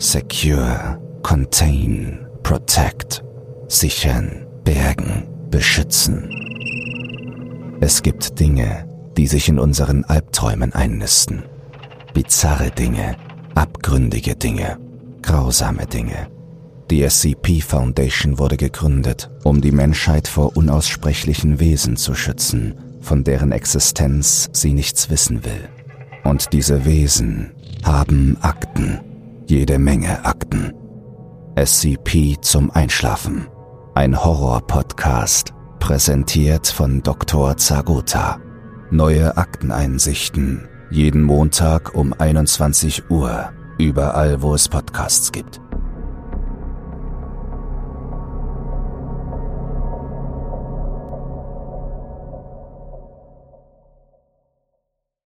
Secure, Contain, Protect, sichern, bergen, beschützen. Es gibt Dinge, die sich in unseren Albträumen einnisten. Bizarre Dinge, abgründige Dinge, grausame Dinge. Die SCP Foundation wurde gegründet, um die Menschheit vor unaussprechlichen Wesen zu schützen, von deren Existenz sie nichts wissen will. Und diese Wesen haben Akten, jede Menge Akten. SCP zum Einschlafen. Ein Horror-Podcast, präsentiert von Dr. Zagota. Neue Akteneinsichten, jeden Montag um 21 Uhr, überall wo es Podcasts gibt.